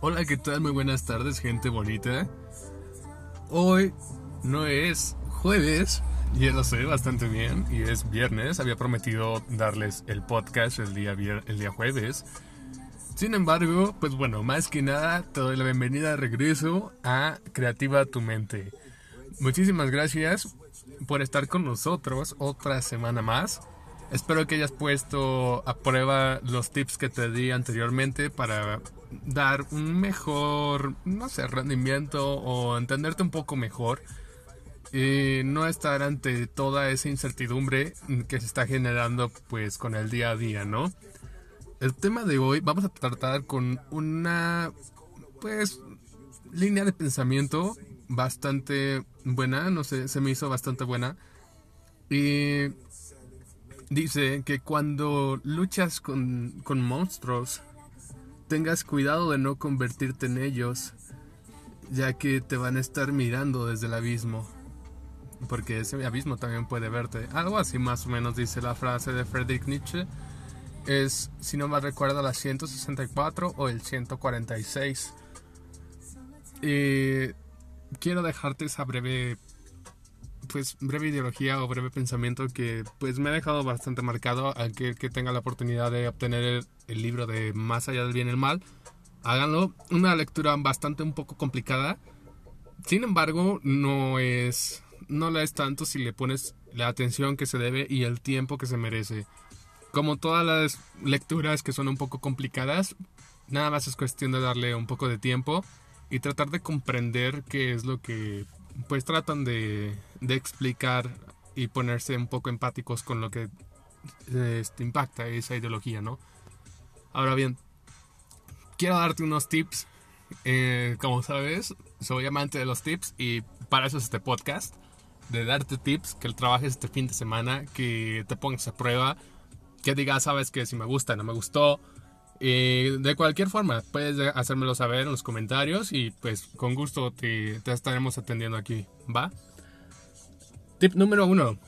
Hola, ¿qué tal? Muy buenas tardes, gente bonita. Hoy no es jueves, ya lo sé bastante bien, y es viernes. Había prometido darles el podcast el día, el día jueves. Sin embargo, pues bueno, más que nada, te doy la bienvenida de regreso a Creativa Tu Mente. Muchísimas gracias por estar con nosotros otra semana más. Espero que hayas puesto a prueba los tips que te di anteriormente para dar un mejor, no sé, rendimiento o entenderte un poco mejor y no estar ante toda esa incertidumbre que se está generando pues con el día a día, ¿no? El tema de hoy vamos a tratar con una pues línea de pensamiento bastante buena, no sé, se me hizo bastante buena y dice que cuando luchas con, con monstruos tengas cuidado de no convertirte en ellos, ya que te van a estar mirando desde el abismo. Porque ese abismo también puede verte. Algo así más o menos dice la frase de Friedrich Nietzsche. Es, si no me recuerdo, la 164 o el 146. Y quiero dejarte esa breve pues breve ideología o breve pensamiento que pues me ha dejado bastante marcado aquel que tenga la oportunidad de obtener el, libro de Más allá del bien y el mal. Háganlo. Una lectura bastante un poco complicada. Sin embargo no es no la es tanto si le pones la atención que se debe y el tiempo que se merece. Como todas las lecturas que son un poco complicadas nada más es cuestión de darle un poco de tiempo y tratar de comprender qué es lo que pues tratan de, explicar y ponerse un poco empáticos con lo que este, impacta esa ideología, ¿no? Ahora bien, quiero darte unos tips. Eh, como sabes, soy amante de los tips y para eso es este podcast. De darte tips, que trabajes este fin de semana, que te pongas a prueba, que digas, sabes que si me gusta, no me gustó, de cualquier forma, puedes hacérmelo saber en los comentarios y pues con gusto te, estaremos atendiendo aquí, ¿va? Tip número uno.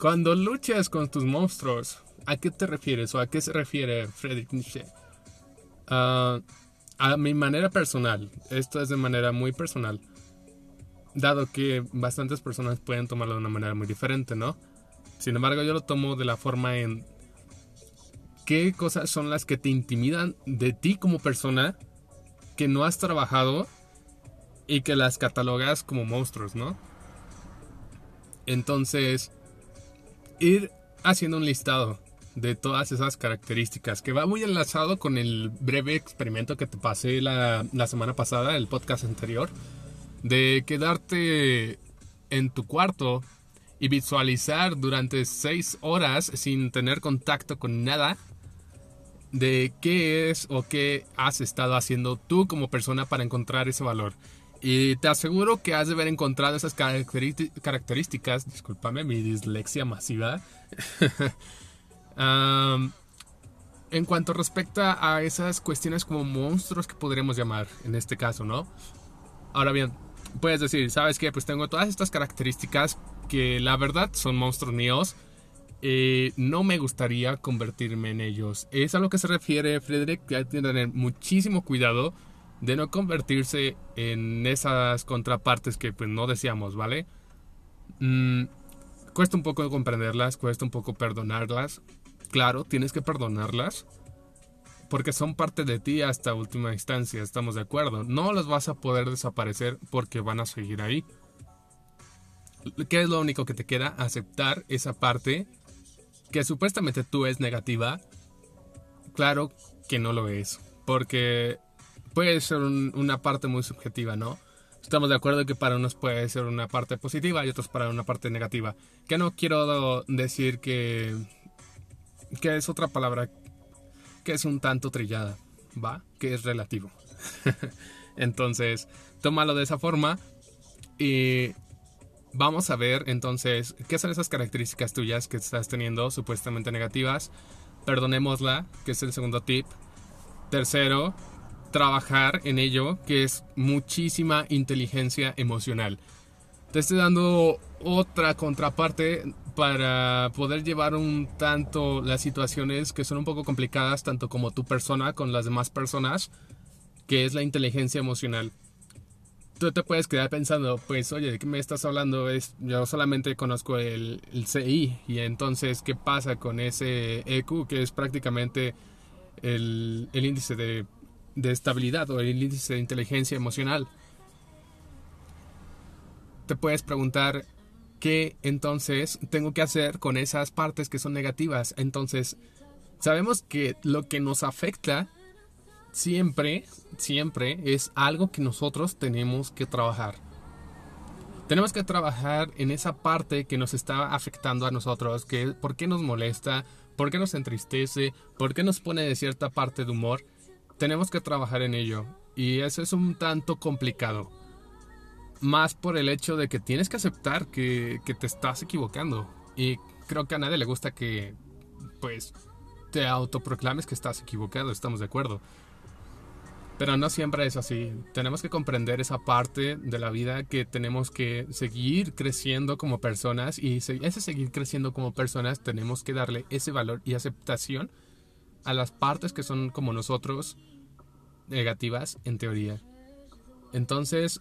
Cuando luchas con tus monstruos, ¿a qué te refieres o a qué se refiere Friedrich Nietzsche? Ah, a mi manera personal, esto es de manera muy personal, dado que bastantes personas pueden tomarlo de una manera muy diferente, ¿no? Sin embargo, yo lo tomo de la forma en qué cosas son las que te intimidan de ti como persona que no has trabajado y que las catalogas como monstruos, ¿no? Entonces, ir haciendo un listado de todas esas características que va muy enlazado con el breve experimento que te pasé la, la semana pasada, el podcast anterior, de quedarte en tu cuarto y visualizar durante seis horas sin tener contacto con nada de qué es o qué has estado haciendo tú como persona para encontrar ese valor. Y te aseguro que has de haber encontrado esas características, discúlpame mi dislexia masiva, en cuanto respecta a esas cuestiones como monstruos que podríamos llamar en este caso, ¿no? Ahora bien, puedes decir, ¿sabes qué? Pues tengo todas estas características que la verdad son monstruos míos eh, no me gustaría convertirme en ellos. Es a lo que se refiere Frederick, que hay que tener muchísimo cuidado de no convertirse en esas contrapartes que pues no deseamos, ¿vale? Mm, cuesta un poco comprenderlas, cuesta un poco perdonarlas. Claro, tienes que perdonarlas porque son parte de ti hasta última instancia, estamos de acuerdo. No las vas a poder desaparecer porque van a seguir ahí. ¿Qué es lo único que te queda? Aceptar esa parte que supuestamente tú es negativa, claro que no lo es, porque puede ser una parte muy subjetiva, ¿no? Estamos de acuerdo que para unos puede ser una parte positiva y otros para una parte negativa. Que no quiero decir que que es otra palabra que es un tanto trillada, ¿va? Que es relativo. Entonces, tómalo de esa forma y Vamos a ver entonces qué son esas características tuyas que estás teniendo supuestamente negativas. Perdonémosla, que es el segundo tip. Tercero, trabajar en ello, que es muchísima inteligencia emocional. Te estoy dando otra contraparte para poder llevar un tanto las situaciones que son un poco complicadas, tanto como tu persona con las demás personas, que es la inteligencia emocional. Tú te puedes quedar pensando, pues, oye, ¿de qué me estás hablando? Es, yo solamente conozco el, el CI y entonces, ¿qué pasa con ese EQ que es prácticamente el, el índice de, de estabilidad o el índice de inteligencia emocional? Te puedes preguntar, ¿qué entonces tengo que hacer con esas partes que son negativas? Entonces, sabemos que lo que nos afecta siempre, siempre es algo que nosotros tenemos que trabajar. Tenemos que trabajar en esa parte que nos está afectando a nosotros, que por qué nos molesta, por qué nos entristece, por qué nos pone de cierta parte de humor. Tenemos que trabajar en ello. Y eso es un tanto complicado. Más por el hecho de que tienes que aceptar que, te estás equivocando. Y creo que a nadie le gusta que, pues, te autoproclames que estás equivocado, estamos de acuerdo. Pero no siempre es así. Tenemos que comprender esa parte de la vida que tenemos que seguir creciendo como personas y ese seguir creciendo como personas tenemos que darle ese valor y aceptación a las partes que son como nosotros negativas en teoría. Entonces,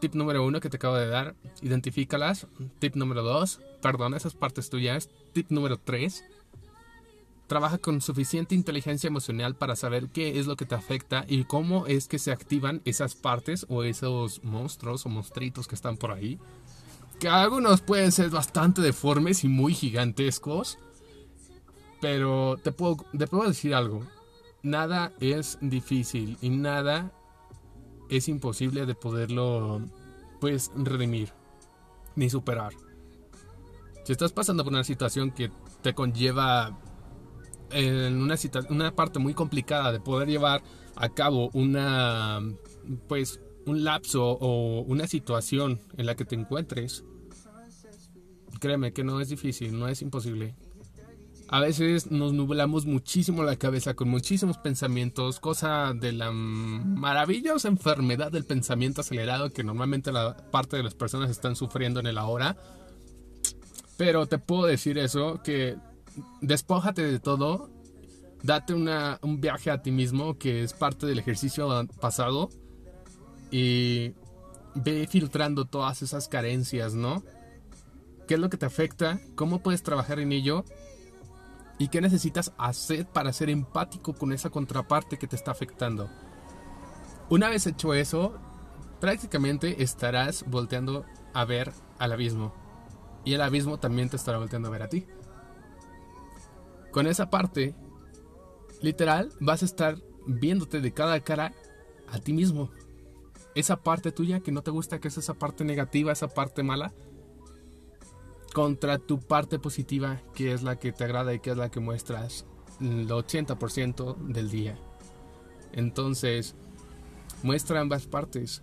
tip número uno que te acabo de dar, identifícalas. Tip número dos, perdona esas partes tuyas. Tip número tres, trabaja con suficiente inteligencia emocional para saber qué es lo que te afecta y cómo es que se activan esas partes o esos monstruos o monstruitos que están por ahí. Que algunos pueden ser bastante deformes y muy gigantescos. Pero te puedo, te puedo decir algo. Nada es difícil y nada es imposible de poderlo, pues, redimir ni superar. Si estás pasando por una situación que te conlleva en una, una parte muy complicada de poder llevar a cabo una, pues, un lapso o una situación en la que te encuentres, créeme que no es difícil, no es imposible. A veces nos nublamos muchísimo la cabeza con muchísimos pensamientos, cosa de la maravillosa enfermedad del pensamiento acelerado que normalmente la parte de las personas están sufriendo en el ahora. Pero te puedo decir eso, que despójate de todo, date un viaje a ti mismo que es parte del ejercicio pasado y ve filtrando todas esas carencias, ¿no? ¿Qué es lo que te afecta? ¿Cómo puedes trabajar en ello? ¿Y qué necesitas hacer para ser empático con esa contraparte que te está afectando? Una vez hecho eso, prácticamente estarás volteando a ver al abismo. Y el abismo también te estará volteando a ver a ti con esa parte, literal, vas a estar viéndote de cada cara a ti mismo. Esa parte tuya que no te gusta, que es esa parte negativa, esa parte mala, contra tu parte positiva, que es la que te agrada y que es la que muestras el 80% del día. Entonces, muestra ambas partes.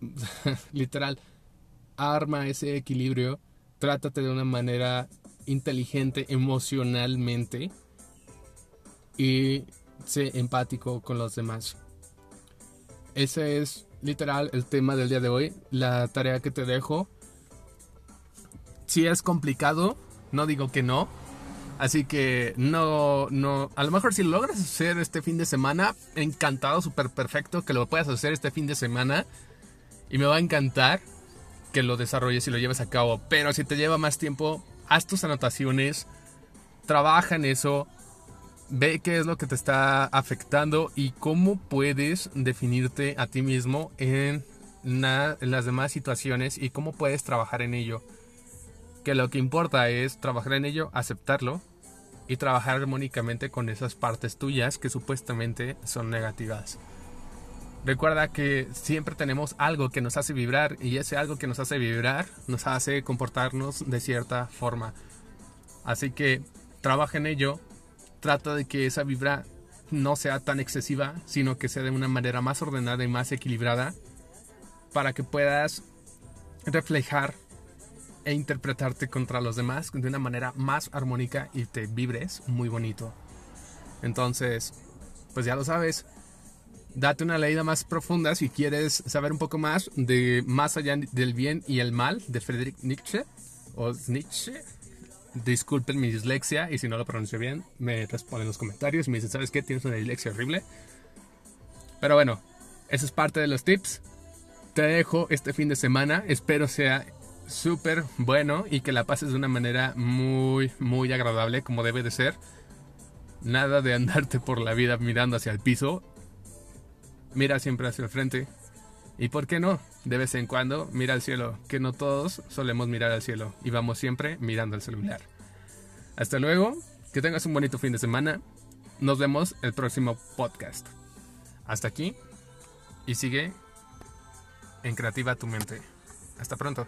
Literal, arma ese equilibrio, trátate de una manera inteligente emocionalmente y sé empático con los demás. Ese es literal el tema del día de hoy, la tarea que te dejo. Si es complicado, no digo que no. Así que no, no, a lo mejor si lo logras hacer este fin de semana, encantado, súper perfecto que lo puedas hacer este fin de semana. Y me va a encantar que lo desarrolles y lo lleves a cabo. Pero si te lleva más tiempo, haz tus anotaciones, trabaja en eso, ve qué es lo que te está afectando y cómo puedes definirte a ti mismo en las demás situaciones y cómo puedes trabajar en ello. Que lo que importa es trabajar en ello, aceptarlo y trabajar armónicamente con esas partes tuyas que supuestamente son negativas. Recuerda que siempre tenemos algo que nos hace vibrar y ese algo que nos hace vibrar nos hace comportarnos de cierta forma. Así que trabaja en ello, trata de que esa vibra no sea tan excesiva, sino que sea de una manera más ordenada y más equilibrada para que puedas reflejar e interpretarte contra los demás de una manera más armónica y te vibres muy bonito. Entonces, pues ya lo sabes, date una leída más profunda si quieres saber un poco más de Más allá del bien y el mal de Friedrich Nietzsche o Nietzsche. Disculpen mi dislexia y si no lo pronuncio bien, me responden en los comentarios y me dicen, ¿sabes qué? Tienes una dislexia horrible. Pero bueno, Eso es parte de los tips. Te dejo este fin de semana. Espero sea súper bueno y que la pases de una manera muy, muy agradable como debe de ser. Nada de andarte por la vida mirando hacia el piso. Mira siempre hacia el frente. Y por qué no, de vez en cuando mira al cielo, que no todos solemos mirar al cielo y vamos siempre mirando al celular. Hasta luego, que tengas un bonito fin de semana. Nos vemos el próximo podcast. Hasta aquí y sigue en Creativa tu mente. Hasta pronto.